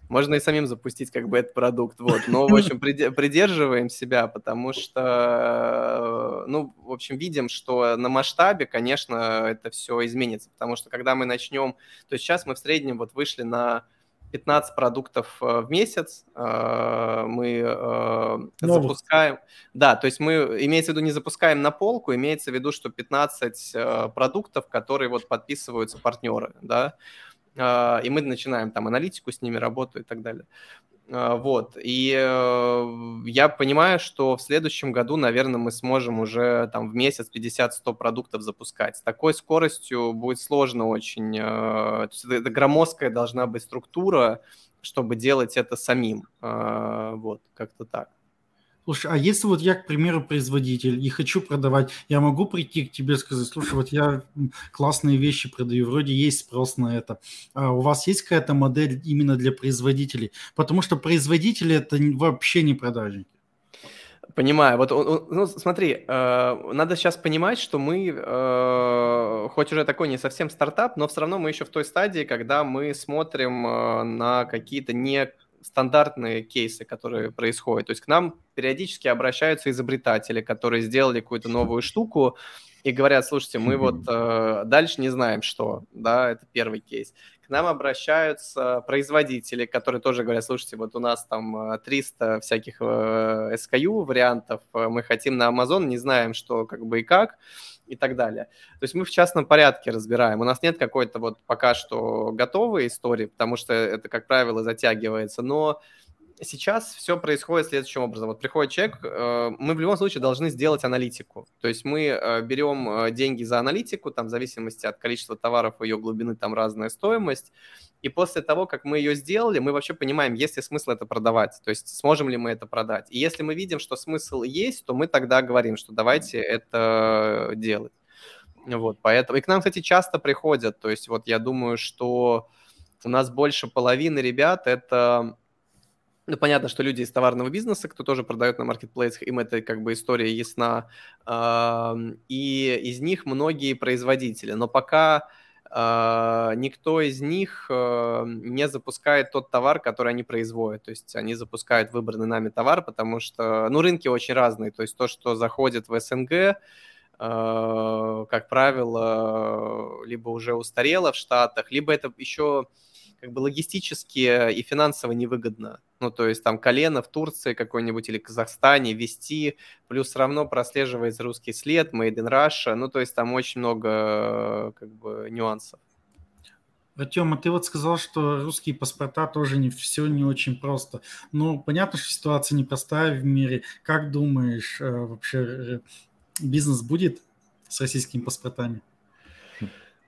можно и самим запустить как бы этот продукт, вот. Но, в общем, придерживаем себя, потому что, ну, в общем, видим, что на масштабе, конечно, это все изменится, потому что когда мы начнем, то есть сейчас мы в среднем вот вышли на 15 продуктов э, в месяц э, мы э, запускаем. Да, то есть мы, имеется в виду, не запускаем на полку, имеется в виду, что 15 продуктов, которые вот подписываются партнеры, да, и мы начинаем там аналитику с ними, работу и так далее. А, вот, и э, я понимаю, что в следующем году, наверное, мы сможем уже там в месяц 50-100 продуктов запускать. С такой скоростью будет сложно очень. Э, то есть это громоздкая должна быть структура, чтобы делать это самим. А, вот, как-то так. Слушай, а если вот я, к примеру, производитель и хочу продавать, я могу прийти к тебе и сказать, слушай, вот я классные вещи продаю, вроде есть спрос на это. А у вас есть какая-то модель именно для производителей? Потому что производители это вообще не продажники. Понимаю. Вот, ну, смотри, э, надо сейчас понимать, что мы, э, хоть уже такой не совсем стартап, но все равно мы еще в той стадии, когда мы смотрим э, на какие-то не стандартные кейсы, которые происходят. То есть к нам периодически обращаются изобретатели, которые сделали какую-то новую штуку и говорят, слушайте, мы вот э, дальше не знаем, что, да, это первый кейс. К нам обращаются производители, которые тоже говорят, слушайте, вот у нас там 300 э, всяких э, SKU вариантов, э, мы хотим на Amazon, не знаем, что как бы и как, и так далее. То есть мы в частном порядке разбираем. У нас нет какой-то вот пока что готовой истории, потому что это, как правило, затягивается, но сейчас все происходит следующим образом. Вот приходит человек, э, мы в любом случае должны сделать аналитику. То есть мы э, берем э, деньги за аналитику, там в зависимости от количества товаров ее глубины там разная стоимость. И после того, как мы ее сделали, мы вообще понимаем, есть ли смысл это продавать, то есть сможем ли мы это продать. И если мы видим, что смысл есть, то мы тогда говорим, что давайте это делать. Вот, поэтому... И к нам, кстати, часто приходят, то есть вот я думаю, что у нас больше половины ребят это ну, понятно, что люди из товарного бизнеса, кто тоже продает на маркетплейсах, им эта как бы история ясна. И из них многие производители. Но пока а, никто из них э, не запускает тот товар, который они производят. То есть они запускают выбранный нами товар, потому что, ну, рынки очень разные. То есть то, что заходит в СНГ, э, как правило, либо уже устарело в Штатах, либо это еще как бы логистически и финансово невыгодно. Ну, то есть там колено в Турции какой-нибудь или Казахстане вести, плюс равно прослеживается русский след, Made in Russia, ну, то есть там очень много как бы нюансов. Артем, а ты вот сказал, что русские паспорта тоже не все не очень просто. Ну, понятно, что ситуация непростая в мире. Как думаешь, э, вообще э, бизнес будет с российскими паспортами?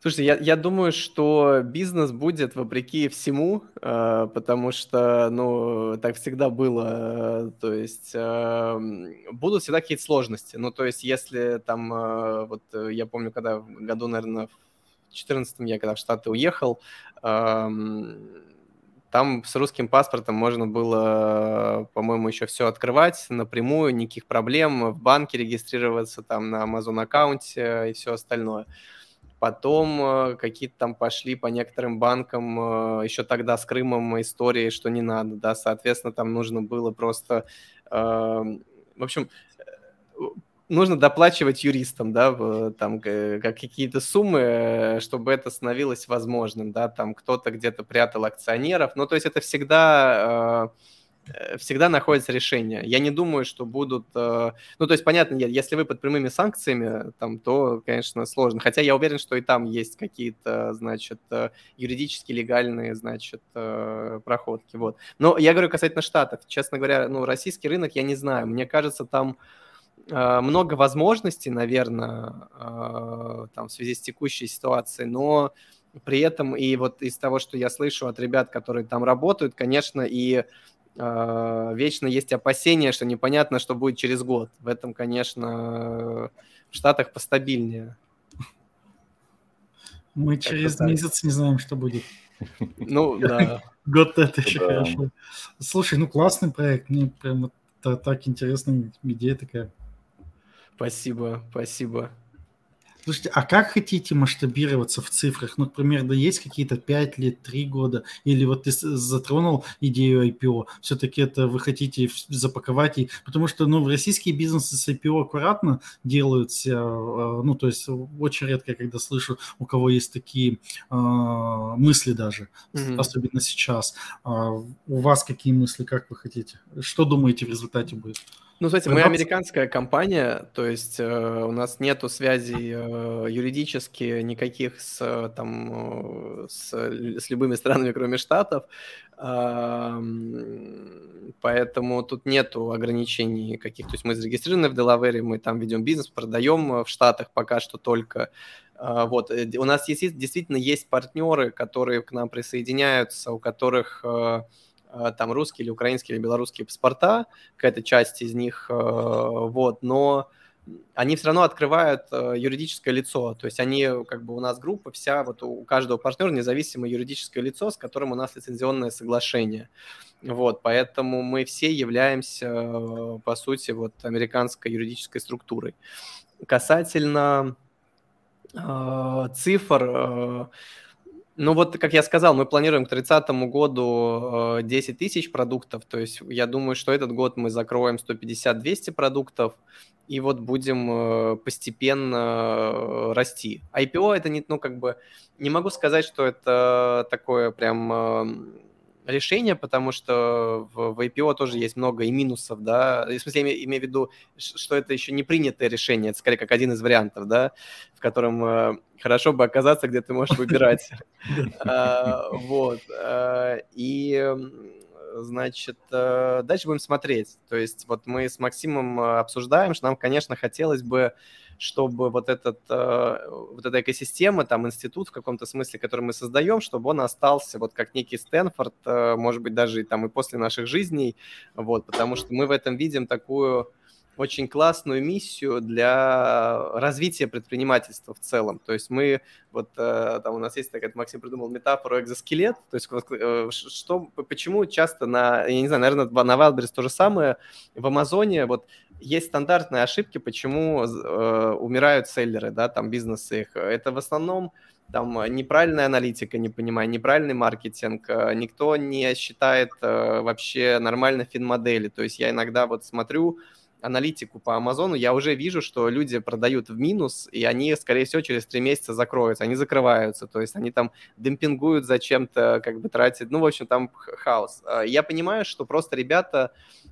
Слушайте, я, я думаю, что бизнес будет вопреки всему, э, потому что, ну, так всегда было. Э, то есть э, будут всегда какие-то сложности. Ну, то есть если там, э, вот э, я помню, когда в году, наверное, в 2014 я когда в Штаты уехал, э, там с русским паспортом можно было, по-моему, еще все открывать напрямую, никаких проблем, в банке регистрироваться, там на Amazon аккаунте и все остальное. Потом э, какие-то там пошли по некоторым банкам, э, еще тогда с Крымом истории, что не надо, да, соответственно, там нужно было просто, эм, в общем, э, нужно доплачивать юристам, да, там как какие-то суммы, чтобы это становилось возможным, да, там кто-то где-то прятал акционеров, ну, то есть это всегда Э, всегда находится решение. Я не думаю, что будут... Э, ну, то есть, понятно, если вы под прямыми санкциями, там, то, конечно, сложно. Хотя я уверен, что и там есть какие-то, значит, э, юридически легальные, значит, проходки. Вот. Но я говорю касательно Штатов. Честно говоря, ну, российский рынок я не знаю. Мне кажется, там много возможностей, наверное, там, в связи с текущей ситуацией, но при этом и вот из того, что я слышу от ребят, которые там работают, конечно, и а, вечно есть опасения, что непонятно, что будет через год. В этом, конечно, в Штатах постабильнее. Мы как через так. месяц не знаем, что будет. Ну, да. <laughs> Год это еще хорошо. Слушай, ну классный проект. Мне прям так интересная идея такая. Спасибо, спасибо. Слушайте, а как хотите масштабироваться в цифрах? Ну, например, да есть какие-то 5 лет, 3 года? Или вот ты затронул идею IPO, все-таки это вы хотите запаковать? И... Потому что, ну, российские бизнесы с IPO аккуратно делаются, а, ну, то есть очень редко, когда слышу, у кого есть такие э, мысли даже, mm-hmm. особенно сейчас. А у вас какие мысли, как вы хотите? Что думаете в результате будет? Ну, смотрите, мы американская компания, то есть э, у нас нету связей э, юридически никаких с, э, там, э, с, с любыми странами, кроме Штатов, э, поэтому тут нету ограничений каких. То есть мы зарегистрированы в Делавере, мы там ведем бизнес, продаем э, в Штатах пока что только. Э, вот. У нас есть, действительно есть партнеры, которые к нам присоединяются, у которых... Э, Э, там русские или украинские или белорусские паспорта, какая-то часть из них, э, вот, но они все равно открывают э, юридическое лицо, то есть они, как бы у нас группа вся, вот у каждого партнера независимое юридическое лицо, с которым у нас лицензионное соглашение. Вот, поэтому мы все являемся, по сути, вот американской юридической структурой. Касательно э, цифр, э, ну вот, как я сказал, мы планируем к 30 году 10 э, тысяч продуктов, то есть я думаю, что этот год мы закроем 150-200 продуктов, и вот будем э, постепенно э, расти. IPO это не, ну как бы, не могу сказать, что это такое прям решение, потому что в, в IPO тоже есть много и минусов, да, в смысле, я имею в виду, что это еще не принятое решение, это скорее как один из вариантов, да, в котором э, хорошо бы оказаться, где ты можешь выбирать. <laughs> А, вот. А, и значит, э, дальше будем смотреть. То есть вот мы с Максимом э, обсуждаем, что нам, конечно, хотелось бы чтобы вот, этот, э, вот эта экосистема, там, институт в каком-то смысле, который мы создаем, чтобы он остался вот как некий Стэнфорд, э, может быть, даже и там и после наших жизней, вот, потому что мы в этом видим такую очень классную миссию для развития предпринимательства в целом. То есть мы, вот э, там у нас есть такая, Максим придумал метафору экзоскелет, то есть что, почему часто на, я не знаю, наверное, на Wildberries то же самое, в Амазоне вот есть стандартные ошибки, почему э, умирают селлеры, да, там бизнесы их. Это в основном там неправильная аналитика, не понимаю, неправильный маркетинг, никто не считает вообще нормально фин-модели. То есть я иногда вот смотрю, аналитику по Амазону, я уже вижу, что люди продают в минус, и они, скорее всего, через три месяца закроются, они закрываются, то есть они там демпингуют зачем-то, как бы тратят, ну, в общем, там хаос. А, я понимаю, что просто ребята э,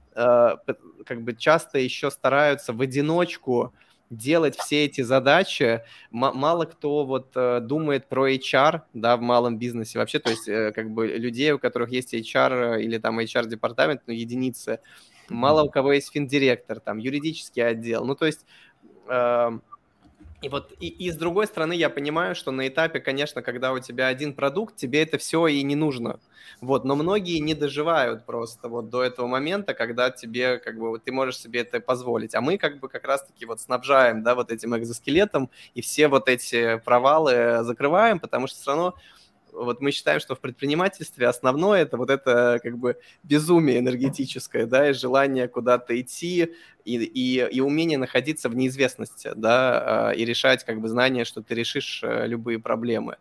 как бы часто еще стараются в одиночку делать все эти задачи. Мало кто вот э, думает про HR, да, в малом бизнесе вообще, то есть э, как бы людей, у которых есть HR или там HR-департамент, ну, единицы, мало у кого есть финдиректор, там, юридический отдел. Ну, то есть... И вот и, и с другой стороны я понимаю, что на этапе, конечно, когда у тебя один продукт, тебе это все и не нужно. Вот, но многие не доживают просто вот до этого момента, когда тебе как бы вот ты можешь себе это позволить. А мы как бы как раз-таки вот снабжаем, да, вот этим экзоскелетом и все вот эти провалы закрываем, потому что все равно вот мы считаем, что в предпринимательстве основное это вот это как бы безумие энергетическое, да, и желание куда-то идти, и, и, и умение находиться в неизвестности, да, а, и решать как бы знание, что ты решишь э, любые проблемы.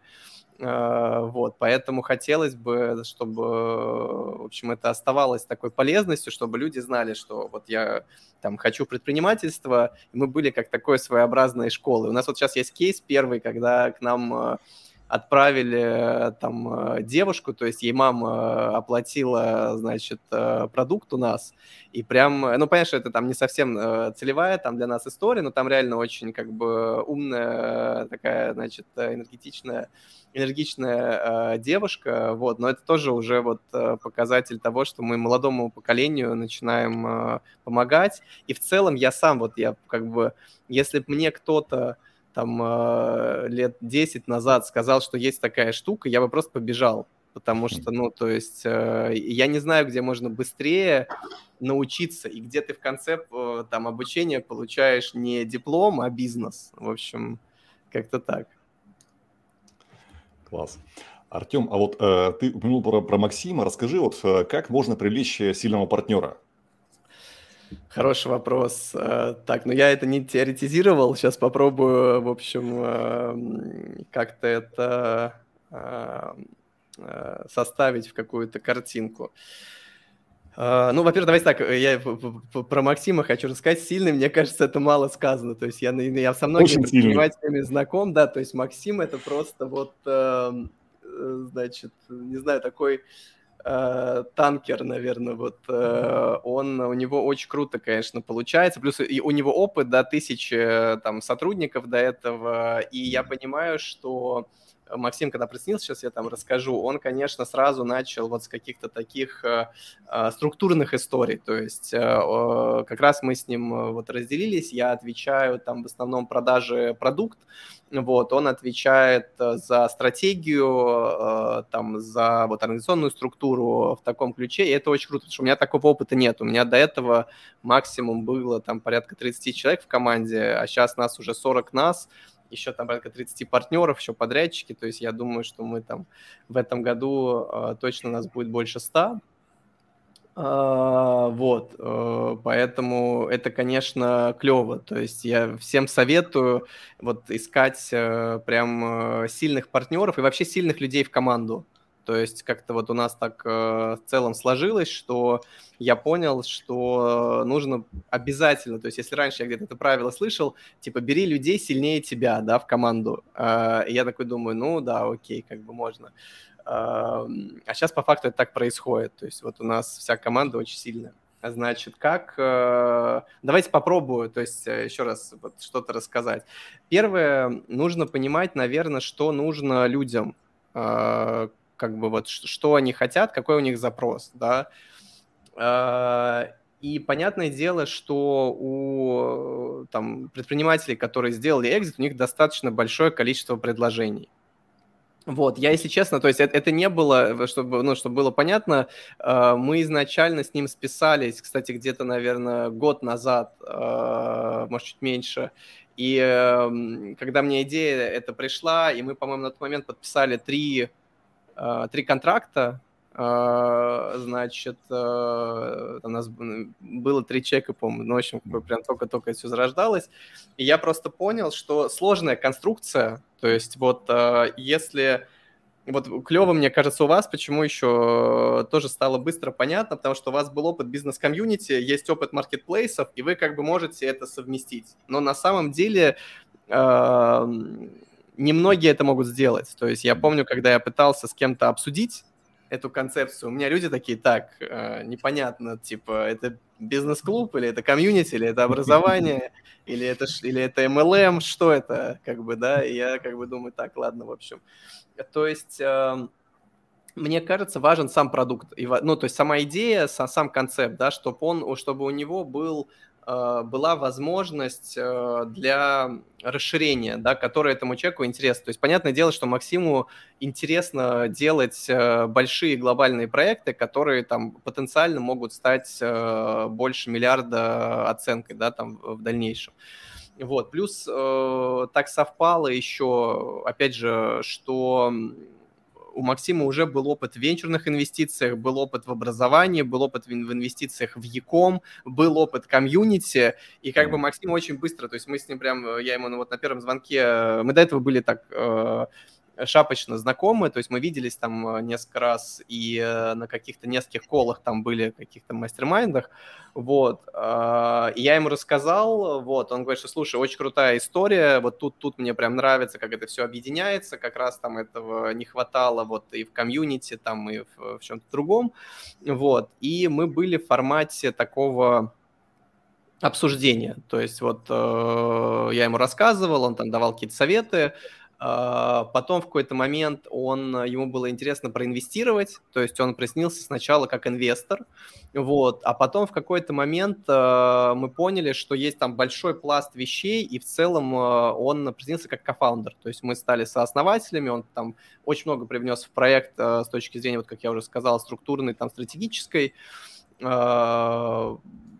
А, вот, поэтому хотелось бы, чтобы, в общем, это оставалось такой полезностью, чтобы люди знали, что вот я там хочу предпринимательства, и мы были как такой своеобразной школы. У нас вот сейчас есть кейс первый, когда к нам а, отправили там девушку, то есть ей мама оплатила, значит, продукт у нас, и прям, ну, что это там не совсем целевая там для нас история, но там реально очень как бы умная такая, значит, энергетичная энергичная э, девушка, вот, но это тоже уже вот э, показатель того, что мы молодому поколению начинаем э, помогать, и в целом я сам вот, я как бы, если мне кто-то там э, лет 10 назад сказал, что есть такая штука, я бы просто побежал, потому что, ну, то есть э, я не знаю, где можно быстрее научиться, и где ты в конце э, там обучения получаешь не диплом, а бизнес, в общем, как-то так. Класс. Артем, а вот э, ты упомянул про, про Максима. Расскажи, вот как можно привлечь сильного партнера? Хороший вопрос. Э, так, ну я это не теоретизировал. Сейчас попробую, в общем, э, как-то это составить в какую-то картинку. Ну, во-первых, давайте так, я про Максима хочу рассказать. Сильный, мне кажется, это мало сказано. То есть я, я со многими предпринимателями знаком, да, то есть Максим это просто вот, значит, не знаю, такой танкер, наверное, вот он, у него очень круто, конечно, получается. Плюс и у него опыт, да, тысячи там сотрудников до этого, и я понимаю, что Максим, когда приснился, сейчас я там расскажу, он, конечно, сразу начал вот с каких-то таких э, э структурных историй, то есть э, как раз мы с ним вот разделились, я отвечаю там в основном продажи продукт, вот, он отвечает за стратегию, там, за вот организационную структуру в таком ключе, и это очень круто, потому что у меня такого опыта нет, у меня до этого максимум было там порядка 30 человек в команде, а сейчас нас уже 40 нас, еще там порядка 30 партнеров, еще подрядчики, то есть я думаю, что мы там в этом году э, точно у нас будет больше 100. Uh, вот, uh, поэтому это, конечно, клево. То есть я всем советую вот искать uh, прям сильных партнеров и вообще сильных людей в команду. То есть как-то вот у нас так э, в целом сложилось, что я понял, что нужно обязательно, то есть если раньше я где-то это правило слышал, типа бери людей сильнее тебя, да, в команду. Э, и я такой думаю, ну да, окей, как бы можно. Э, а сейчас по факту это так происходит. То есть вот у нас вся команда очень сильная. Значит, как... Э, давайте попробую, то есть э, еще раз вот что-то рассказать. Первое, нужно понимать, наверное, что нужно людям, э, как бы вот что они хотят, какой у них запрос, да. А, и понятное дело, что у там, предпринимателей, которые сделали экзит, у них достаточно большое количество предложений. Вот, я, если честно, то есть это, это не было, чтобы, ну, чтобы было понятно, э, мы изначально с ним списались, кстати, где-то, наверное, год назад, э, может, чуть меньше, и э, когда мне идея эта пришла, и мы, по-моему, на тот момент подписали три три контракта, э, значит, э, у нас было три чека, по-моему, ну, в общем, прям только-только все зарождалось, и я просто понял, что сложная конструкция, то есть вот если... Вот клево, мне кажется, у вас, почему еще тоже стало быстро понятно, потому что у вас был опыт бизнес-комьюнити, есть опыт маркетплейсов, и вы как бы можете это совместить. Но на самом деле немногие это могут сделать. То есть я помню, когда я пытался с кем-то обсудить эту концепцию, у меня люди такие, так, э, непонятно, типа, это бизнес-клуб, или это комьюнити, или это образование, <laughs> или это, или это MLM, что это, как бы, да, и я как бы думаю, так, ладно, в общем. То есть... Э, мне кажется, важен сам продукт, ну, то есть сама идея, сам концепт, да, чтобы он, чтобы у него был была возможность э, для расширения, да, которая этому человеку интересна. То есть, понятное дело, что Максиму интересно делать э, большие глобальные проекты, которые там потенциально могут стать больше миллиарда оценкой, да, там в дальнейшем. Вот. Плюс так совпало еще, опять же, что у Максима уже был опыт в венчурных инвестициях, был опыт в образовании, был опыт в инвестициях в Яком, был опыт комьюнити, и как бы Максим очень быстро, то есть мы с ним прям, я ему ну, вот на первом звонке, мы до этого были так шапочно знакомы, то есть мы виделись там э, несколько раз и э, на каких-то нескольких колах там были, каких-то мастер-майндах, вот, а, и я ему рассказал, вот, он говорит, что, слушай, очень крутая история, вот тут, тут мне прям нравится, как это все объединяется, как раз там этого не хватало вот и в комьюнити, там и в, в чем-то другом, вот, и мы были в формате такого обсуждения. То есть вот э, я ему рассказывал, он там давал какие-то советы, потом в какой-то момент он, ему было интересно проинвестировать, то есть он приснился сначала как инвестор, вот, а потом в какой-то момент э, мы поняли, что есть там большой пласт вещей, и в целом э, он приснился как кофаундер, то есть мы стали сооснователями, он там очень много привнес в проект э, с точки зрения, вот как я уже сказал, структурной, там, стратегической,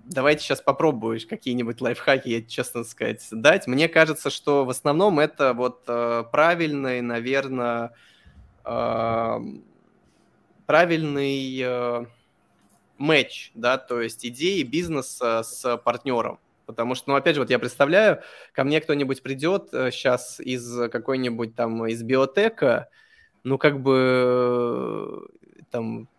давайте сейчас попробуешь какие-нибудь лайфхаки, я честно сказать, дать. Мне кажется, что в основном это вот э, правильный, наверное, э, правильный э, матч, да, то есть идеи бизнеса с партнером. Потому что, ну, опять же, вот я представляю, ко мне кто-нибудь придет сейчас из какой-нибудь там, из биотека, ну, как бы там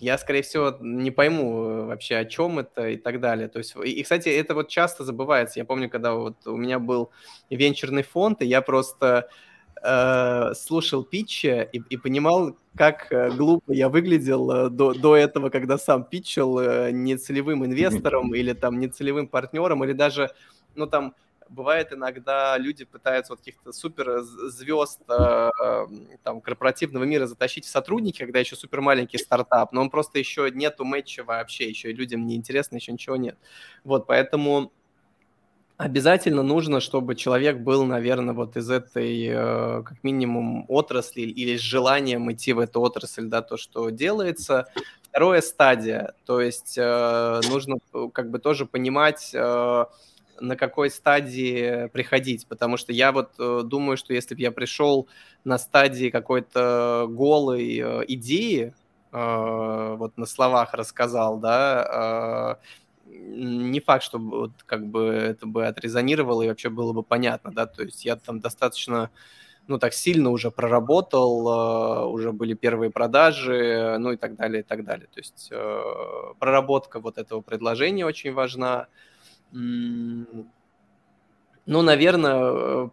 я, скорее всего, не пойму э, вообще, о чем это и так далее. То есть, и, кстати, это вот часто забывается. Я помню, когда вот у меня был венчурный фонд, и я просто э, слушал питчи и, и понимал, как э, глупо я выглядел э, до, до этого, когда сам питчил нецелевым инвестором или там нецелевым партнером, или даже, ну там, бывает иногда люди пытаются вот каких-то супер звезд э, там, корпоративного мира затащить в сотрудники, когда еще супер маленький стартап, но он просто еще нету матча вообще, еще и людям не интересно, еще ничего нет. Вот, поэтому обязательно нужно, чтобы человек был, наверное, вот из этой, э, как минимум, отрасли или с желанием идти в эту отрасль, да, то, что делается. Второе стадия, то есть э, нужно как бы тоже понимать, на какой стадии приходить, потому что я вот э, думаю, что если бы я пришел на стадии какой-то голой э, идеи, э, вот на словах рассказал, да, не факт, что вот, как бы это бы отрезонировало и вообще было бы понятно, да, то есть я там достаточно ну, так сильно уже проработал, уже были первые продажи, ну и так далее, и так далее. То есть проработка вот этого предложения очень важна, ну, наверное, э,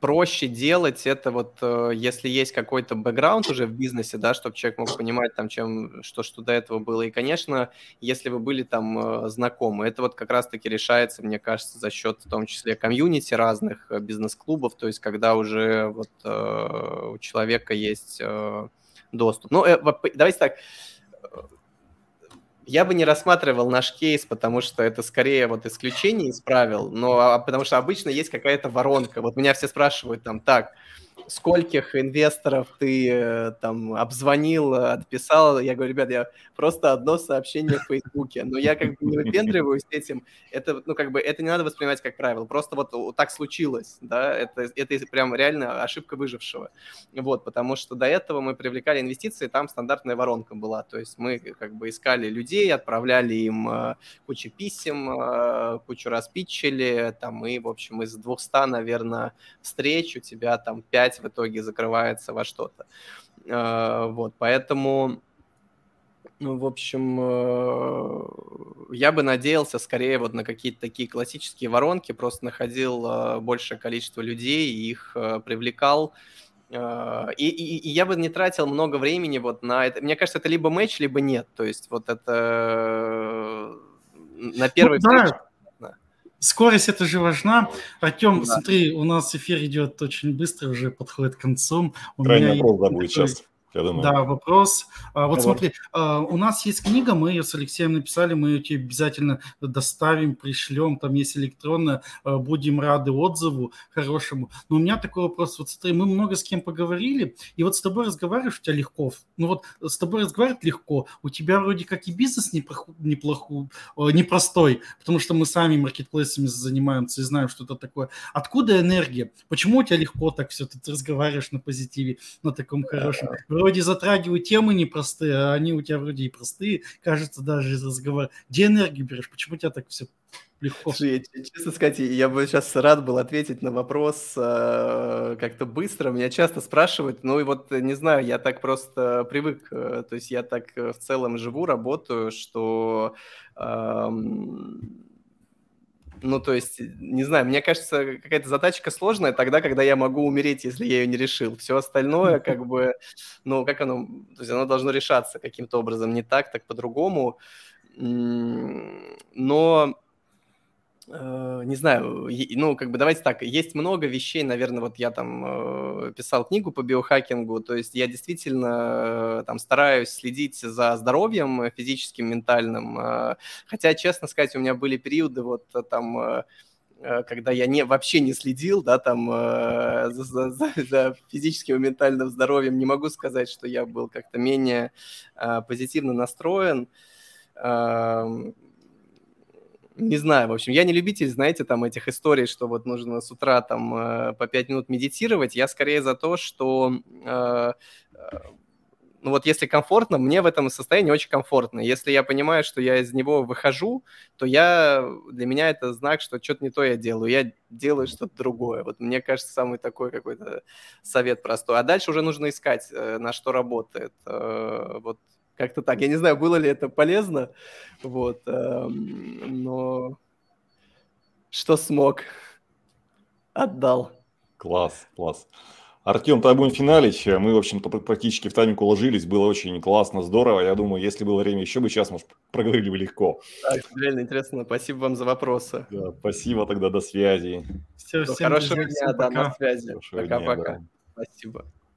проще делать это вот, э, если есть какой-то бэкграунд уже в бизнесе, да, чтобы человек мог понимать там, чем, что, что до этого было. И, конечно, если вы были там э, знакомы, это вот как раз-таки решается, мне кажется, за счет в том числе комьюнити разных бизнес-клубов, то есть когда уже вот у человека есть доступ. Ну, давайте так, я бы не рассматривал наш кейс, потому что это скорее вот исключение из правил, но а, потому что обычно есть какая-то воронка. Вот меня все спрашивают там, так, скольких инвесторов ты э, там обзвонил, отписал. Я говорю, ребят, я просто одно сообщение в Фейсбуке, но я как бы не выпендриваюсь этим. Это, ну, как бы, это не надо воспринимать как правило. Просто вот, так случилось, да, это, это прям реально ошибка выжившего. Вот, потому что до этого мы привлекали инвестиции, там стандартная воронка была. То есть мы как бы искали людей, отправляли им э, кучу писем, э, кучу раз питчили, там, и, в общем, из 200, наверное, встреч у тебя там 5 в итоге закрывается во что-то. А, вот, поэтому, ну, в общем, э, я бы надеялся скорее вот на какие-то такие классические воронки, просто находил э, большее количество людей, их э, привлекал, и, и, и я бы не тратил много времени вот на это. Мне кажется, это либо матч, либо нет. То есть вот это на первый ну, да. Скорость это же важна. Артем, да. смотри, у нас эфир идет очень быстро, уже подходит к концу. У Крайний меня вопрос, да, будет сейчас. Я думаю. Да, вопрос. А, вот смотри, а, у нас есть книга, мы ее с Алексеем написали, мы ее тебе обязательно доставим, пришлем, там есть электронная, а, будем рады отзыву хорошему. Но у меня такой вопрос, вот смотри, мы много с кем поговорили, и вот с тобой разговариваешь, у тебя легко, ну вот с тобой разговаривать легко, у тебя вроде как и бизнес неплохой, непростой, потому что мы сами маркетплейсами занимаемся и знаем, что это такое. Откуда энергия? Почему у тебя легко так все, ты разговариваешь на позитиве, на таком хорошем? вроде затрагивают темы непростые, а они у тебя вроде и простые, кажется, даже из разговора. Где энергию берешь? Почему у тебя так все легко? Слушай, честно сказать, я бы сейчас рад был ответить на вопрос э, как-то быстро. Меня часто спрашивают, ну и вот, не знаю, я так просто привык, э, то есть я так э, в целом живу, работаю, что... Э, ну, то есть, не знаю, мне кажется, какая-то задачка сложная тогда, когда я могу умереть, если я ее не решил. Все остальное, как бы, ну, как оно, то есть оно должно решаться каким-то образом, не так, так по-другому. Но Э, не знаю, ну, как бы давайте так, есть много вещей, наверное, вот я там э, писал книгу по биохакингу, то есть я действительно э, там стараюсь следить за здоровьем физическим, ментальным, хотя, честно сказать, у меня были периоды вот там когда я не, вообще не следил, да, там, за, за, за физическим и ментальным здоровьем, не могу сказать, что я был как-то менее позитивно настроен не знаю, в общем, я не любитель, знаете, там этих историй, что вот нужно с утра там э, по пять минут медитировать. Я скорее за то, что э, э, ну вот если комфортно, мне в этом состоянии очень комфортно. Если я понимаю, что я из него выхожу, то я для меня это знак, что что-то не то я делаю, я делаю что-то другое. Вот мне кажется, самый такой какой-то совет простой. А дальше уже нужно искать, на что работает. Вот как-то так. Я не знаю, было ли это полезно, вот, эм, но что смог, отдал. Класс, класс. Артем, тобой будем финалить. Мы, в общем-то, практически в тайминг уложились. Было очень классно, здорово. Я думаю, если было время еще бы час, может, проговорили бы легко. Так, реально интересно. Спасибо вам за вопросы. Да, спасибо тогда, до связи. Все, всем Хорошего дня, да, на связи. Пока-пока. Да. Спасибо.